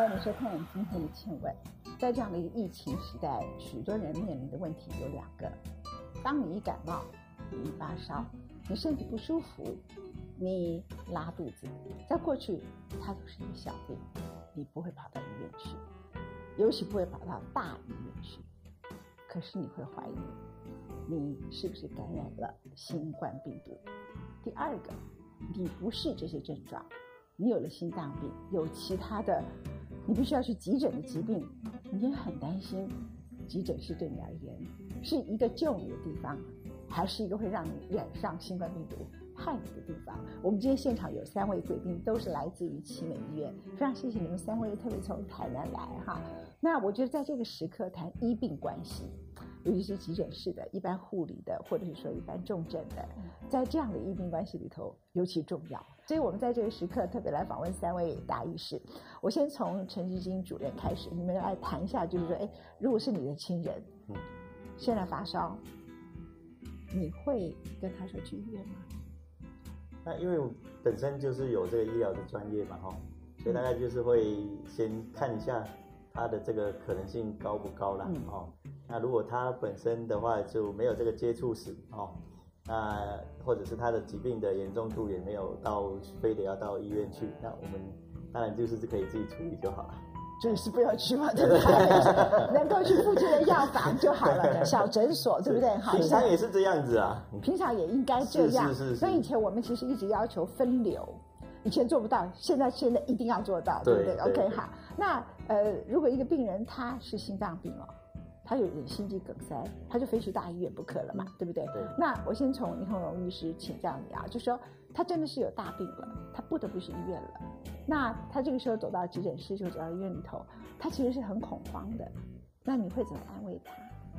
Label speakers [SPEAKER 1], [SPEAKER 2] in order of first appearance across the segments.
[SPEAKER 1] 欢迎收看今天的《倩问》。在这样的一个疫情时代，许多人面临的问题有两个：当你一感冒，你一发烧，你身体不舒服，你拉肚子，在过去它都是一个小病，你不会跑到医院去，尤其不会跑到大医院去。可是你会怀疑，你是不是感染了新冠病毒？第二个，你不是这些症状，你有了心脏病，有其他的，你必须要去急诊的疾病，你也很担心，急诊室对你而言是一个救你的地方，还是一个会让你染上新冠病毒害你的地方？我们今天现场有三位贵宾，都是来自于奇美医院，非常谢谢你们三位，特别从台南来哈。那我觉得在这个时刻谈医病关系。尤其是急诊室的、一般护理的，或者是说一般重症的，在这样的医病关系里头尤其重要。所以我们在这个时刻特别来访问三位大医师。我先从陈志金主任开始，你们来谈一下，就是说，哎，如果是你的亲人，嗯，现在发烧，你会跟他说去医院吗？
[SPEAKER 2] 那因为本身就是有这个医疗的专业嘛，哈，所以大概就是会先看一下他的这个可能性高不高啦，哦。那如果他本身的话就没有这个接触史哦，那或者是他的疾病的严重度也没有到非得要到医院去，那我们当然就是可以自己处理就好了。
[SPEAKER 1] 就是不要去嘛，对不对？能够去附近的药房就好了，小诊所，对不对？
[SPEAKER 2] 好平常也是这样子啊，
[SPEAKER 1] 平常也应该这样。
[SPEAKER 2] 是是是。
[SPEAKER 1] 所以以前我们其实一直要求分流，以前做不到，现在现在一定要做到，对不对？OK，好。那呃，如果一个病人他是心脏病哦。他有点心肌梗塞，他就非去大医院不可了嘛，对不对？
[SPEAKER 2] 对。
[SPEAKER 1] 那我先从林鸿荣医师请教你啊，就说他真的是有大病了，他不得不去医院了。那他这个时候走到急诊室，就走到医院里头，他其实是很恐慌的。那你会怎么安慰他？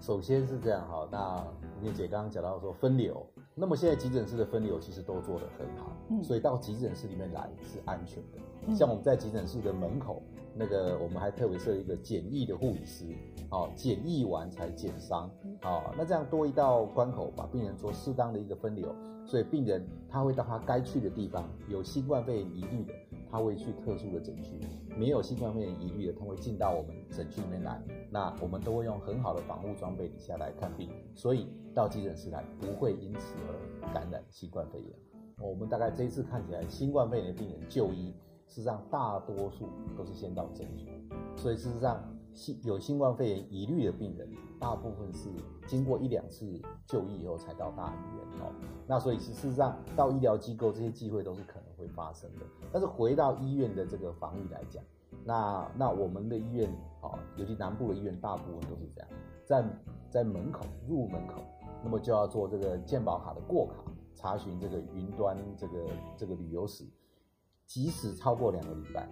[SPEAKER 3] 首先是这样哈，那叶姐刚刚讲到说分流，那么现在急诊室的分流其实都做得很好，所以到急诊室里面来是安全的。像我们在急诊室的门口。那个我们还特别设一个检疫的护理师，哦，检疫完才检伤，哦，那这样多一道关口，把病人做适当的一个分流，所以病人他会到他该去的地方，有新冠肺炎疑虑的，他会去特殊的诊区；没有新冠肺炎疑虑的，他会进到我们诊区里面来。那我们都会用很好的防护装备底下来看病，所以到急诊室来不会因此而感染新冠肺炎。我们大概这一次看起来，新冠肺炎的病人就医。事实上，大多数都是先到诊所，所以事实上，新有新冠肺炎疑虑的病人，大部分是经过一两次就医以后才到大医院哦。那所以事实上，到医疗机构这些机会都是可能会发生的。但是回到医院的这个防疫来讲，那那我们的医院哦，尤其南部的医院，大部分都是这样，在在门口入门口，那么就要做这个健保卡的过卡，查询这个云端这个这个旅游史。即使超过两个礼拜，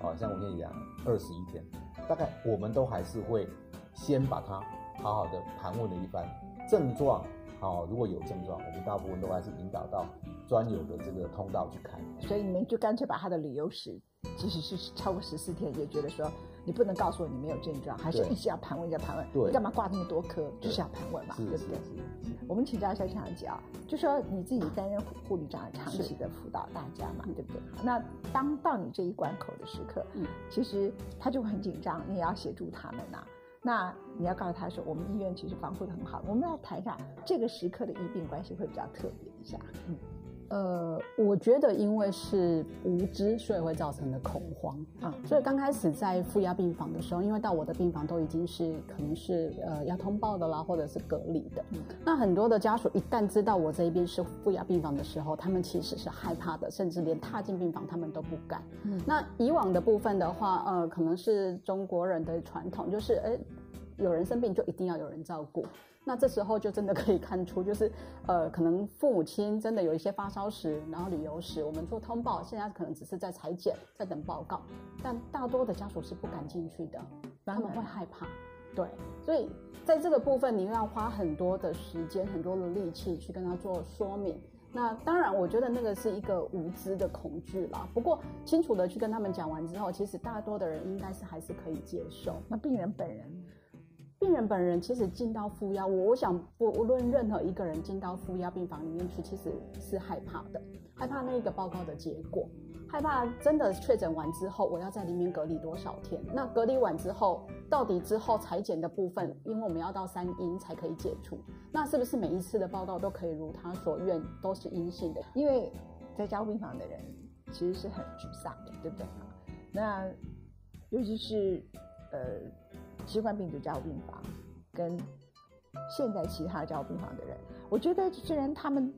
[SPEAKER 3] 哦，像我跟你讲，二十一天，大概我们都还是会先把它好好的盘问了一番症状，哦，如果有症状，我们大部分都还是引导到专有的这个通道去看。
[SPEAKER 1] 所以你们就干脆把他的旅游史，即使是超过十四天，也觉得说。你不能告诉我你没有症状，还是一直要盘问，一直盘问。
[SPEAKER 3] 对，
[SPEAKER 1] 你干嘛挂那么多科？就是要盘问嘛，对不对？我们请教一下强姐啊，就说你自己担任护理长，长期的辅导大家嘛，对不对？那当到你这一关口的时刻，嗯，其实他就会很紧张，你也要协助他们呐。那你要告诉他说，我们医院其实防护的很好。我们来谈一下这个时刻的医病关系会比较特别一下，嗯。
[SPEAKER 4] 呃，我觉得因为是无知，所以会造成的恐慌啊。所以刚开始在负压病房的时候，因为到我的病房都已经是可能是呃要通报的啦，或者是隔离的。那很多的家属一旦知道我这一边是负压病房的时候，他们其实是害怕的，甚至连踏进病房他们都不敢。那以往的部分的话，呃，可能是中国人的传统，就是哎，有人生病就一定要有人照顾。那这时候就真的可以看出，就是，呃，可能父母亲真的有一些发烧时，然后旅游时，我们做通报，现在可能只是在裁剪，在等报告，但大多的家属是不敢进去的，他们会害怕，对，所以在这个部分，你要花很多的时间、很多的力气去跟他做说明。那当然，我觉得那个是一个无知的恐惧啦。不过清楚的去跟他们讲完之后，其实大多的人应该是还是可以接受。
[SPEAKER 1] 那病人本人。
[SPEAKER 4] 病人本人其实进到负压，我我想不无论任何一个人进到负压病房里面去，其实是害怕的，害怕那个报告的结果。害怕真的确诊完之后，我要在里面隔离多少天？那隔离完之后，到底之后裁剪的部分，因为我们要到三阴才可以解除，那是不是每一次的报告都可以如他所愿，都是阴性的？
[SPEAKER 1] 因为在加护病房的人其实是很沮丧的，对不对？那尤其是呃新冠病毒加护病房跟现在其他加护病房的人，我觉得虽然他们。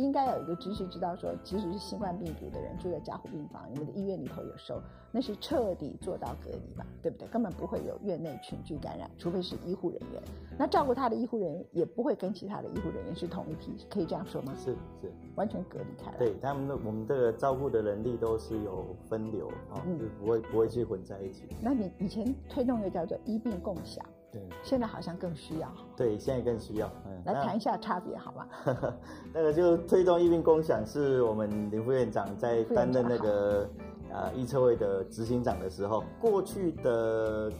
[SPEAKER 1] 应该有一个知识，知道说，即使是新冠病毒的人住在加护病房，你们的医院里头有收，那是彻底做到隔离吧，对不对？根本不会有院内群聚感染，除非是医护人员。那照顾他的医护人员也不会跟其他的医护人员是同一批，可以这样说吗？
[SPEAKER 2] 是是，
[SPEAKER 1] 完全隔离开来。
[SPEAKER 2] 对他们的我们这个照顾的能力都是有分流啊，就不会不会去混在一起。
[SPEAKER 1] 那你以前推动一个叫做医病共享。
[SPEAKER 2] 对，
[SPEAKER 1] 现在好像更需要。
[SPEAKER 2] 对，现在更需要。
[SPEAKER 1] 嗯，来谈一下差别好吗？
[SPEAKER 2] 那个就推动一病共享，是我们林副院长在担任那个啊医策会的执行长的时候，过去的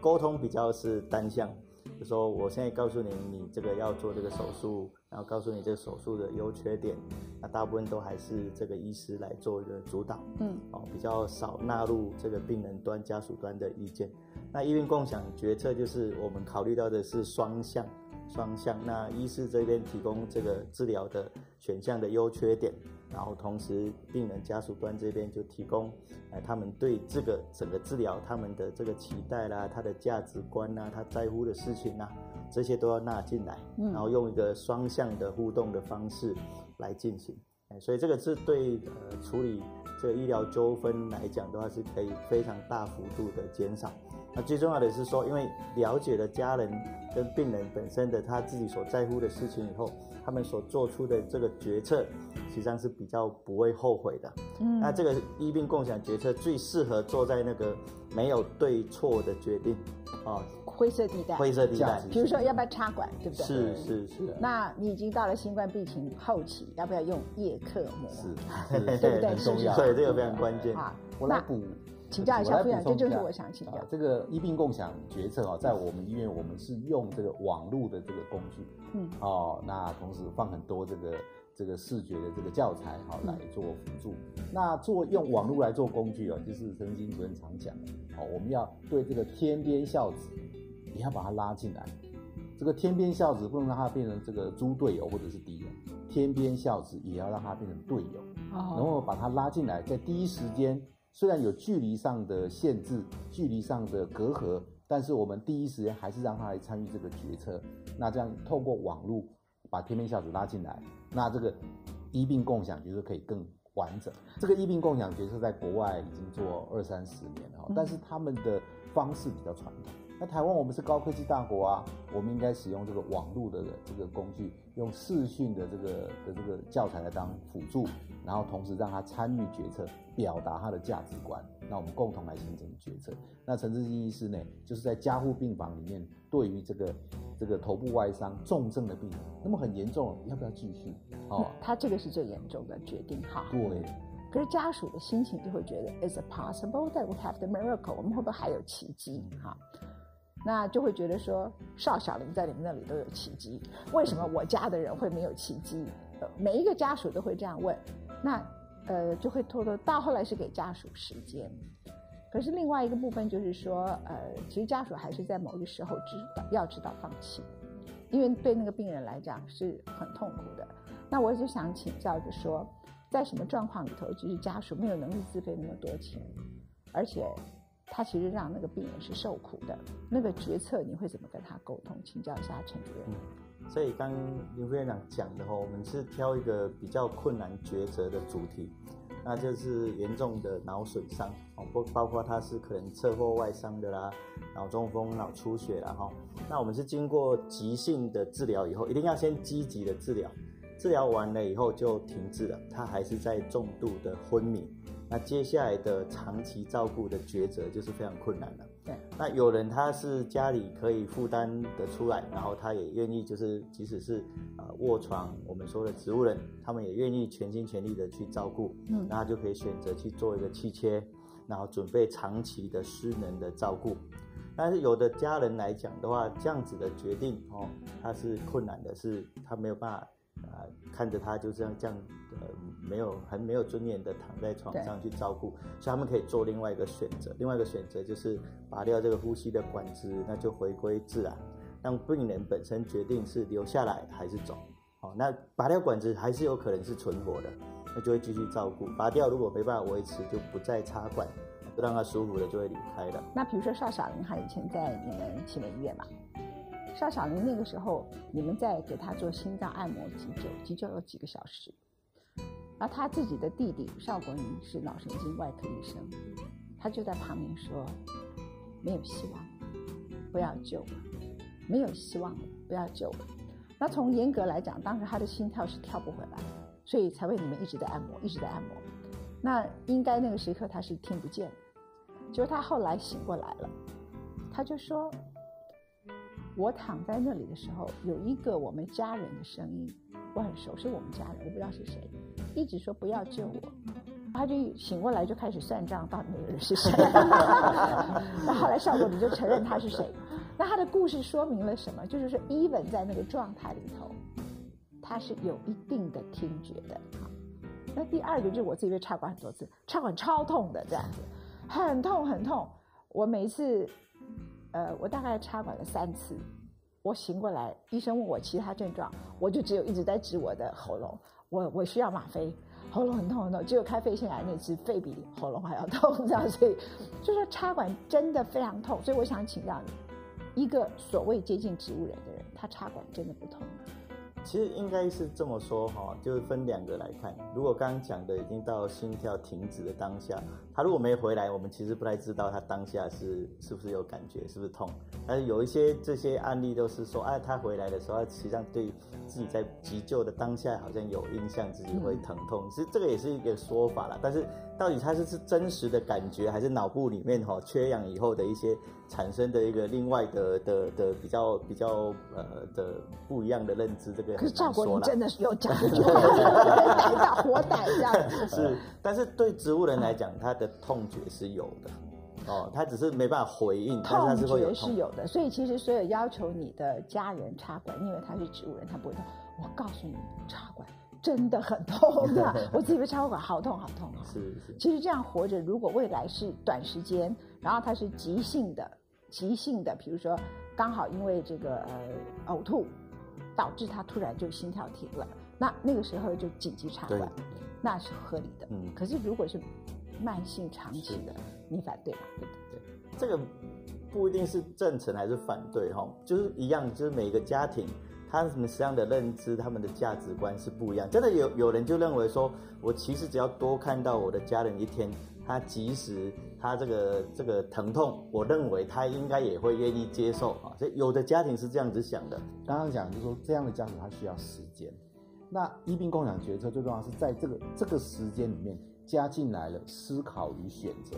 [SPEAKER 2] 沟通比较是单向，就说我现在告诉你，你这个要做这个手术，然后告诉你这个手术的优缺点，那大部分都还是这个医师来做一个主导。嗯，哦，比较少纳入这个病人端、家属端的意见。那医院共享决策就是我们考虑到的是双向，双向。那医师这边提供这个治疗的选项的优缺点，然后同时病人家属端这边就提供，哎，他们对这个整个治疗他们的这个期待啦，他的价值观呐，他在乎的事情呐，这些都要纳进来，然后用一个双向的互动的方式来进行。哎，所以这个是对呃处理这个医疗纠纷来讲的话，是可以非常大幅度的减少。那最重要的是说，因为了解了家人跟病人本身的他自己所在乎的事情以后，他们所做出的这个决策，实际上是比较不会后悔的。嗯，那这个医病共享决策最适合做在那个没有对错的决定，
[SPEAKER 1] 啊，灰色地带，
[SPEAKER 2] 灰色地带。
[SPEAKER 1] 比如说要不要插管，对不对？
[SPEAKER 2] 是是是。
[SPEAKER 1] 那你已经到了新冠病情后期，要不要用叶克膜？
[SPEAKER 3] 是，
[SPEAKER 1] 对不对？
[SPEAKER 3] 很重要。
[SPEAKER 2] 对，这个非常关键。
[SPEAKER 3] 啊，我来补。
[SPEAKER 1] 请教一下，这就是我想请教。
[SPEAKER 3] 这个医病共享决策啊，在我们医院，我们是用这个网络的这个工具，嗯，哦，那同时放很多这个这个视觉的这个教材，好来做辅助。那做用网络来做工具啊，就是陈经主任常讲的，好，我们要对这个天边孝子，也要把他拉进来。这个天边孝子不能让他变成这个猪队友或者是敌人，天边孝子也要让他变成队友，然后把他拉进来，在第一时间。虽然有距离上的限制、距离上的隔阂，但是我们第一时间还是让他来参与这个决策。那这样透过网络把天边孝子拉进来，那这个医病共享就是可以更完整。这个医病共享角色在国外已经做二三十年了，但是他们的方式比较传统。那台湾我们是高科技大国啊，我们应该使用这个网络的这个工具，用视讯的这个的这个教材来当辅助，然后同时让他参与决策，表达他的价值观，那我们共同来形成决策。那陈志基医师呢，就是在加护病房里面，对于这个这个头部外伤重症的病人，那么很严重，要不要继续？
[SPEAKER 1] 哦，他这个是最严重的决定哈。
[SPEAKER 3] 对。
[SPEAKER 1] 可是家属的心情就会觉得，Is it possible that we have the miracle？我们会不会还有奇迹？哈。那就会觉得说，邵小林在你们那里都有奇迹，为什么我家的人会没有奇迹？呃，每一个家属都会这样问，那呃就会拖拖到后来是给家属时间。可是另外一个部分就是说，呃，其实家属还是在某个时候知道要知道放弃，因为对那个病人来讲是很痛苦的。那我就想请教着说，在什么状况里头，就是家属没有能力自费那么多钱，而且。他其实让那个病人是受苦的，那个决策你会怎么跟他沟通？请教一下陈主任。
[SPEAKER 2] 所以刚林副院长讲的话，我们是挑一个比较困难抉择的主题，那就是严重的脑损伤哦，不包括他是可能车祸外伤的啦，脑中风、脑出血啦哈。那我们是经过急性的治疗以后，一定要先积极的治疗，治疗完了以后就停滞了，他还是在重度的昏迷。那接下来的长期照顾的抉择就是非常困难了。
[SPEAKER 1] 对，
[SPEAKER 2] 那有人他是家里可以负担得出来，然后他也愿意，就是即使是啊卧床，我们说的植物人，他们也愿意全心全力的去照顾。嗯，那他就可以选择去做一个气切，然后准备长期的失能的照顾。但是有的家人来讲的话，这样子的决定哦，他是困难的，是他没有办法啊看着他就这样这样呃没有很没有尊严的躺在床上去照顾，所以他们可以做另外一个选择，另外一个选择就是拔掉这个呼吸的管子，那就回归自然，让病人本身决定是留下来还是走。好，那拔掉管子还是有可能是存活的，那就会继续照顾。拔掉如果没办法维持，就不再插管，不让他舒服了就会离开了。
[SPEAKER 1] 那比如说邵小玲，他以前在你们启美医院嘛，邵小林那个时候你们在给他做心脏按摩急救，急救有几个小时，而他自己的弟弟邵国宁是脑神经外科医生，他就在旁边说，没有希望，不要救了，没有希望了，不要救了。那从严格来讲，当时他的心跳是跳不回来，所以才为你们一直在按摩，一直在按摩。那应该那个时刻他是听不见的，就是他后来醒过来了，他就说：“我躺在那里的时候，有一个我们家人的声音，我很熟，是我们家人，我不知道是谁，一直说不要救我。”他就醒过来就开始算账，到底那个人是谁？那后来效果你就承认他是谁？那他的故事说明了什么？就是说，even 在那个状态里头，他是有一定的听觉的。那第二个就是我自己被插管很多次，插管超痛的，这样子，很痛很痛。我每一次，呃，我大概插管了三次，我醒过来，医生问我其他症状，我就只有一直在指我的喉咙，我我需要吗啡，喉咙很痛很痛，只有开肺腺癌那次，肺比喉咙还要痛，这样，所以就说插管真的非常痛，所以我想请教你。一个所谓接近植物人的人，他插管真的不痛？
[SPEAKER 2] 其实应该是这么说哈，就是分两个来看。如果刚刚讲的已经到心跳停止的当下，他如果没回来，我们其实不太知道他当下是是不是有感觉，是不是痛。但是有一些这些案例都是说，哎，他回来的时候，实际上对自己在急救的当下好像有印象，自己会疼痛。其实这个也是一个说法啦，但是到底他是是真实的感觉，还是脑部里面哈缺氧以后的一些产生的一个另外的的的比较比较呃的不一样的认知，这个
[SPEAKER 1] 可是赵国林真的是有讲 究，逮到活逮这样子。
[SPEAKER 2] 是，但是对植物人来讲，他的痛觉是有的。哦，他只是没办法回应，痛觉
[SPEAKER 1] 是有的。所以其实所有要求你的家人插管，因为他是植物人，他不会痛。我告诉你，插管真的很痛的。我自己被插过管，好痛好痛啊！
[SPEAKER 2] 是是。
[SPEAKER 1] 其实这样活着，如果未来是短时间，然后他是急性的、急性的，比如说刚好因为这个呃呕吐，导致他突然就心跳停了，那那个时候就紧急插管，那是合理的。嗯。可是如果是慢性长期的，你反对吗？对对，
[SPEAKER 2] 这个不一定是赞成还是反对哈，就是一样，就是每个家庭他们实际上的认知、他们的价值观是不一样。真的有有人就认为说，我其实只要多看到我的家人一天，他即使他这个这个疼痛，我认为他应该也会愿意接受啊。所以有的家庭是这样子想的。
[SPEAKER 3] 刚刚讲就是说，这样的家庭他需要时间。那医病共享决策最重要是在这个这个时间里面。加进来了思考与选择，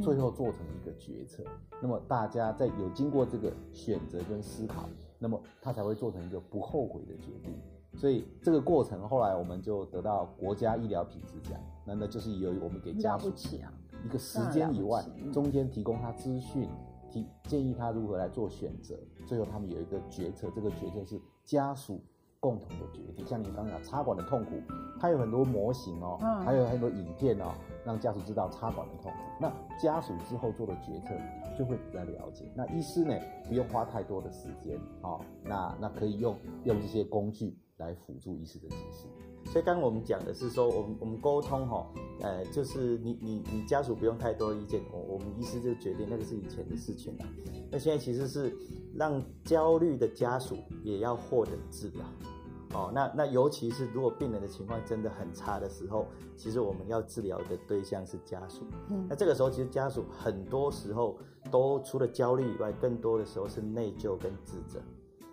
[SPEAKER 3] 最后做成一个决策。那么大家在有经过这个选择跟思考，那么他才会做成一个不后悔的决定。所以这个过程后来我们就得到国家医疗品质奖。那那就是由于我们给家属一个时间以外，中间提供他资讯，提建议他如何来做选择，最后他们有一个决策。这个决策是家属。共同的决定，像您刚讲插管的痛苦，它有很多模型哦，还有很多影片哦，让家属知道插管的痛苦。那家属之后做的决策就会比较了解。那医师呢，不用花太多的时间，哦，那那可以用用这些工具来辅助医师的解释。
[SPEAKER 2] 所以刚刚我们讲的是说，我们我们沟通哈，呃，就是你你你家属不用太多意见，我我们医师就决定，那个是以前的事情了。那现在其实是让焦虑的家属也要获得治疗。哦，那那尤其是如果病人的情况真的很差的时候，其实我们要治疗的对象是家属。嗯，那这个时候其实家属很多时候都除了焦虑以外，更多的时候是内疚跟自责。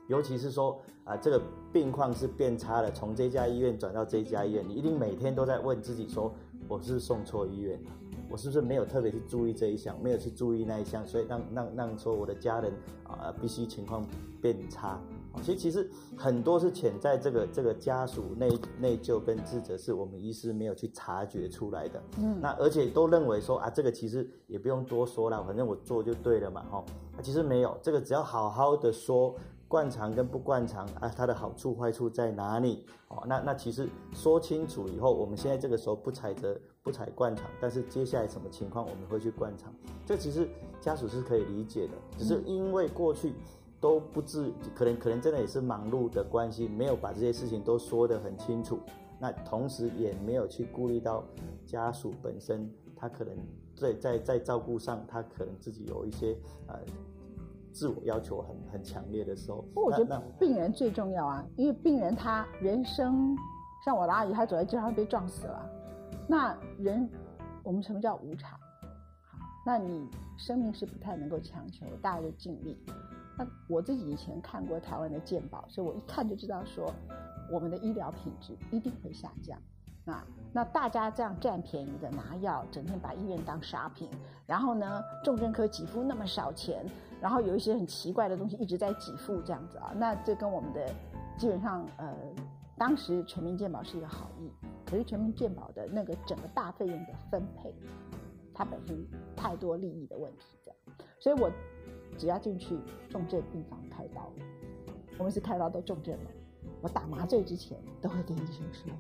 [SPEAKER 2] 尤其是说啊，这个病况是变差了，从这家医院转到这家医院，你一定每天都在问自己说，我是送错医院了，我是不是没有特别去注意这一项，没有去注意那一项，所以让让让说我的家人啊，必须情况变差。其实其实很多是潜在这个这个家属内内疚跟自责，是我们医师没有去察觉出来的。嗯，那而且都认为说啊，这个其实也不用多说了，反正我做就对了嘛，哈。其实没有，这个只要好好的说，灌肠跟不灌肠啊，它的好处坏处在哪里？哦，那那其实说清楚以后，我们现在这个时候不采着不采灌肠，但是接下来什么情况我们会去灌肠？这其实家属是可以理解的，只是因为过去都不知，可能可能真的也是忙碌的关系，没有把这些事情都说得很清楚。那同时也没有去顾虑到家属本身，他可能在在在照顾上，他可能自己有一些呃。自我要求很很强烈的时候，
[SPEAKER 1] 我觉得病人最重要啊，因为病人他人生，像我的阿姨，她走在街上被撞死了，那人我们什么叫无常？好，那你生命是不太能够强求，大家就尽力。那我自己以前看过台湾的健保，所以我一看就知道说，我们的医疗品质一定会下降。啊，那大家这样占便宜的拿药，整天把医院当沙品，然后呢，重症科给付那么少钱，然后有一些很奇怪的东西一直在给付这样子啊，那这跟我们的基本上呃，当时全民健保是一个好意，可是全民健保的那个整个大费用的分配，它本身太多利益的问题这样，所以我只要进去重症病房开刀，我们是开刀都重症了，我打麻醉之前都会跟医生说。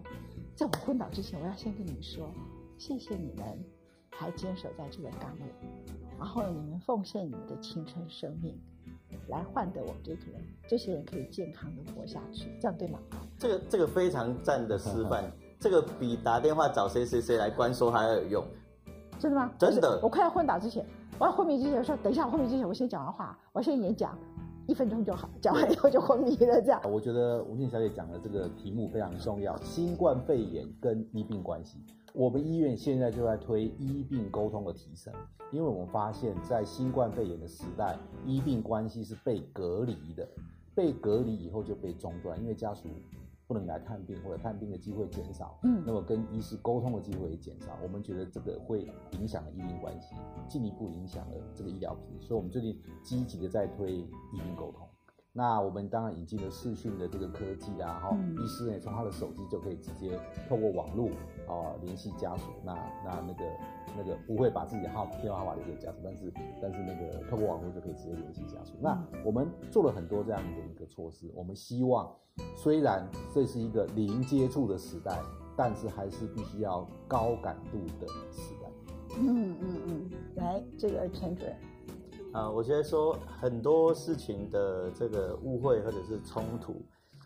[SPEAKER 1] 在我昏倒之前，我要先跟你们说，谢谢你们还坚守在这个岗位，然后你们奉献你们的青春生命，来换得我们这个人，这些人可以健康的活下去，这样对吗？
[SPEAKER 2] 这个这个非常赞的示范，这个比打电话找谁谁谁来关说还要有用。
[SPEAKER 1] 真的吗？
[SPEAKER 2] 真的。
[SPEAKER 1] 我快要昏倒之前，我要昏迷之前说，等一下我昏迷之前，我先讲完话，我先演讲。一分钟就好，讲完以后就昏迷了。这样，
[SPEAKER 3] 我觉得吴静小姐讲的这个题目非常重要，新冠肺炎跟医病关系。我们医院现在就在推医病沟通的提升，因为我们发现，在新冠肺炎的时代，医病关系是被隔离的，被隔离以后就被中断，因为家属。不能来探病或者探病的机会减少，嗯，那么跟医师沟通的机会也减少，我们觉得这个会影响了医病关系，进一步影响了这个医疗品质，所以我们最近积极的在推医病沟通。那我们当然引进了视讯的这个科技啊，哈，医师也从他的手机就可以直接透过网络啊联系家属，那那那个那个不会把自己的号电话号码留给家属，但是但是那个透过网络就可以直接联系家属。那我们做了很多这样的一个措施，我们希望虽然这是一个零接触的时代，但是还是必须要高感度的时代。
[SPEAKER 1] 嗯嗯嗯，来这个陈主任。
[SPEAKER 2] 啊，我觉得说很多事情的这个误会或者是冲突，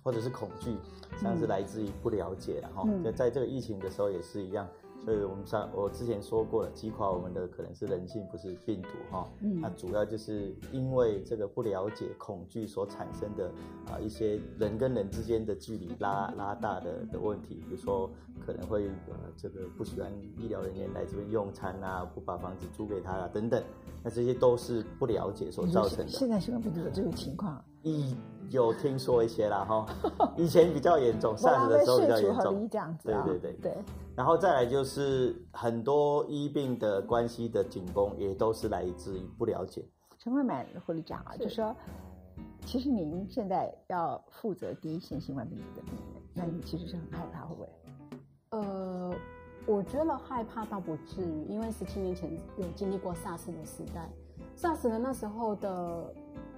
[SPEAKER 2] 或者是恐惧，像是来自于不了解，然后在在这个疫情的时候也是一样。所以我们上我之前说过了，击垮我们的可能是人性，不是病毒哈。嗯。那主要就是因为这个不了解、恐惧所产生的啊一些人跟人之间的距离拉拉大的的问题，比如说可能会呃这个不喜欢医疗人员来这边用餐啊，不把房子租给他啊等等，那这些都是不了解所造成的。
[SPEAKER 1] 现在新冠病毒有这个情况？
[SPEAKER 2] 一有听说一些啦哈，以前比较严重，上次的时候比较严重。对对对
[SPEAKER 1] 对。
[SPEAKER 2] 然后再来就是很多医病的关系的紧绷，也都是来自于不了解。
[SPEAKER 1] 陈慧满护理长啊，就说，其实您现在要负责第一线新冠病毒的病人，那你其实是很害怕，会不会？
[SPEAKER 4] 呃，我觉得害怕倒不至于，因为十七年前有经历过 SARS 的时代，SARS 的那时候的。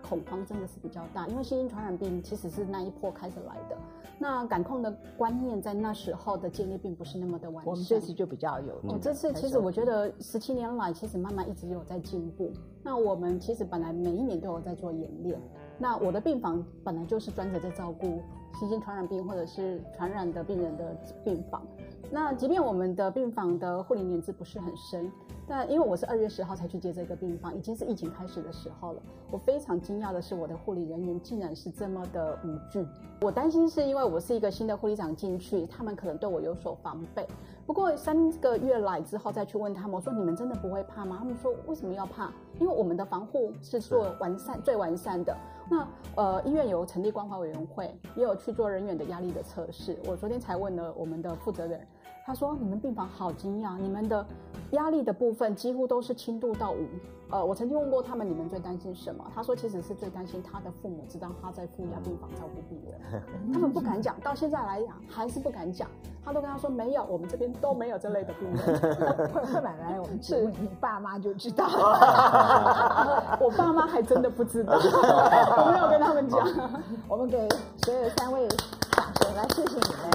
[SPEAKER 4] 恐慌真的是比较大，因为新型传染病其实是那一波开始来的。那感控的观念在那时候的建立并不是那么的完善。
[SPEAKER 1] 我们这次就比较有。
[SPEAKER 4] 哦，这次其实我觉得十七年来其实慢慢一直有在进步。那我们其实本来每一年都有在做演练。那我的病房本来就是专责在照顾新型传染病或者是传染的病人的病房。那即便我们的病房的护理年资不是很深，但因为我是二月十号才去接这个病房，已经是疫情开始的时候了。我非常惊讶的是，我的护理人员竟然是这么的无惧。我担心是因为我是一个新的护理长进去，他们可能对我有所防备。不过三个月来之后再去问他们，我说你们真的不会怕吗？他们说为什么要怕？因为我们的防护是做完善最完善的。那呃，医院有成立关怀委员会，也有去做人员的压力的测试。我昨天才问了我们的负责人。他说：“你们病房好惊讶，你们的压力的部分几乎都是轻度到五。呃，我曾经问过他们，你们最担心什么？他说，其实是最担心他的父母知道他在负压病房照顾病人，他们不敢讲，到现在来讲还是不敢讲。他都跟他说，没有，我们这边都没有这类的病人。
[SPEAKER 1] 会买来，我们节目，你爸妈就知道。
[SPEAKER 4] 我爸妈还真的不知道，我没有跟他们讲。
[SPEAKER 1] 我们给所有三位掌声，来谢谢你们，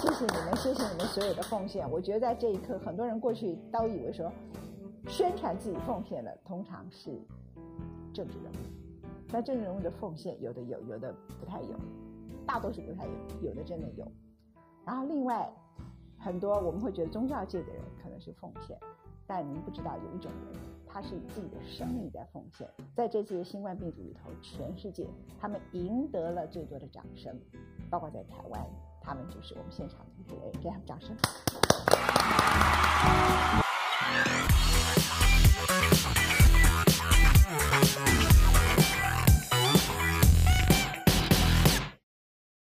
[SPEAKER 1] 谢谢你们，谢谢你们所有的奉献。我觉得在这一刻，很多人过去都以为说。宣传自己奉献的通常是政治人物，那政治人物的奉献有的有，有的不太有，大多数不太有，有的真的有。然后另外很多我们会觉得宗教界的人可能是奉献，但您不知道有一种人，他是以自己的生命在奉献。在这次新冠病毒里头，全世界他们赢得了最多的掌声，包括在台湾，他们就是我们现场的一位，给他们掌声。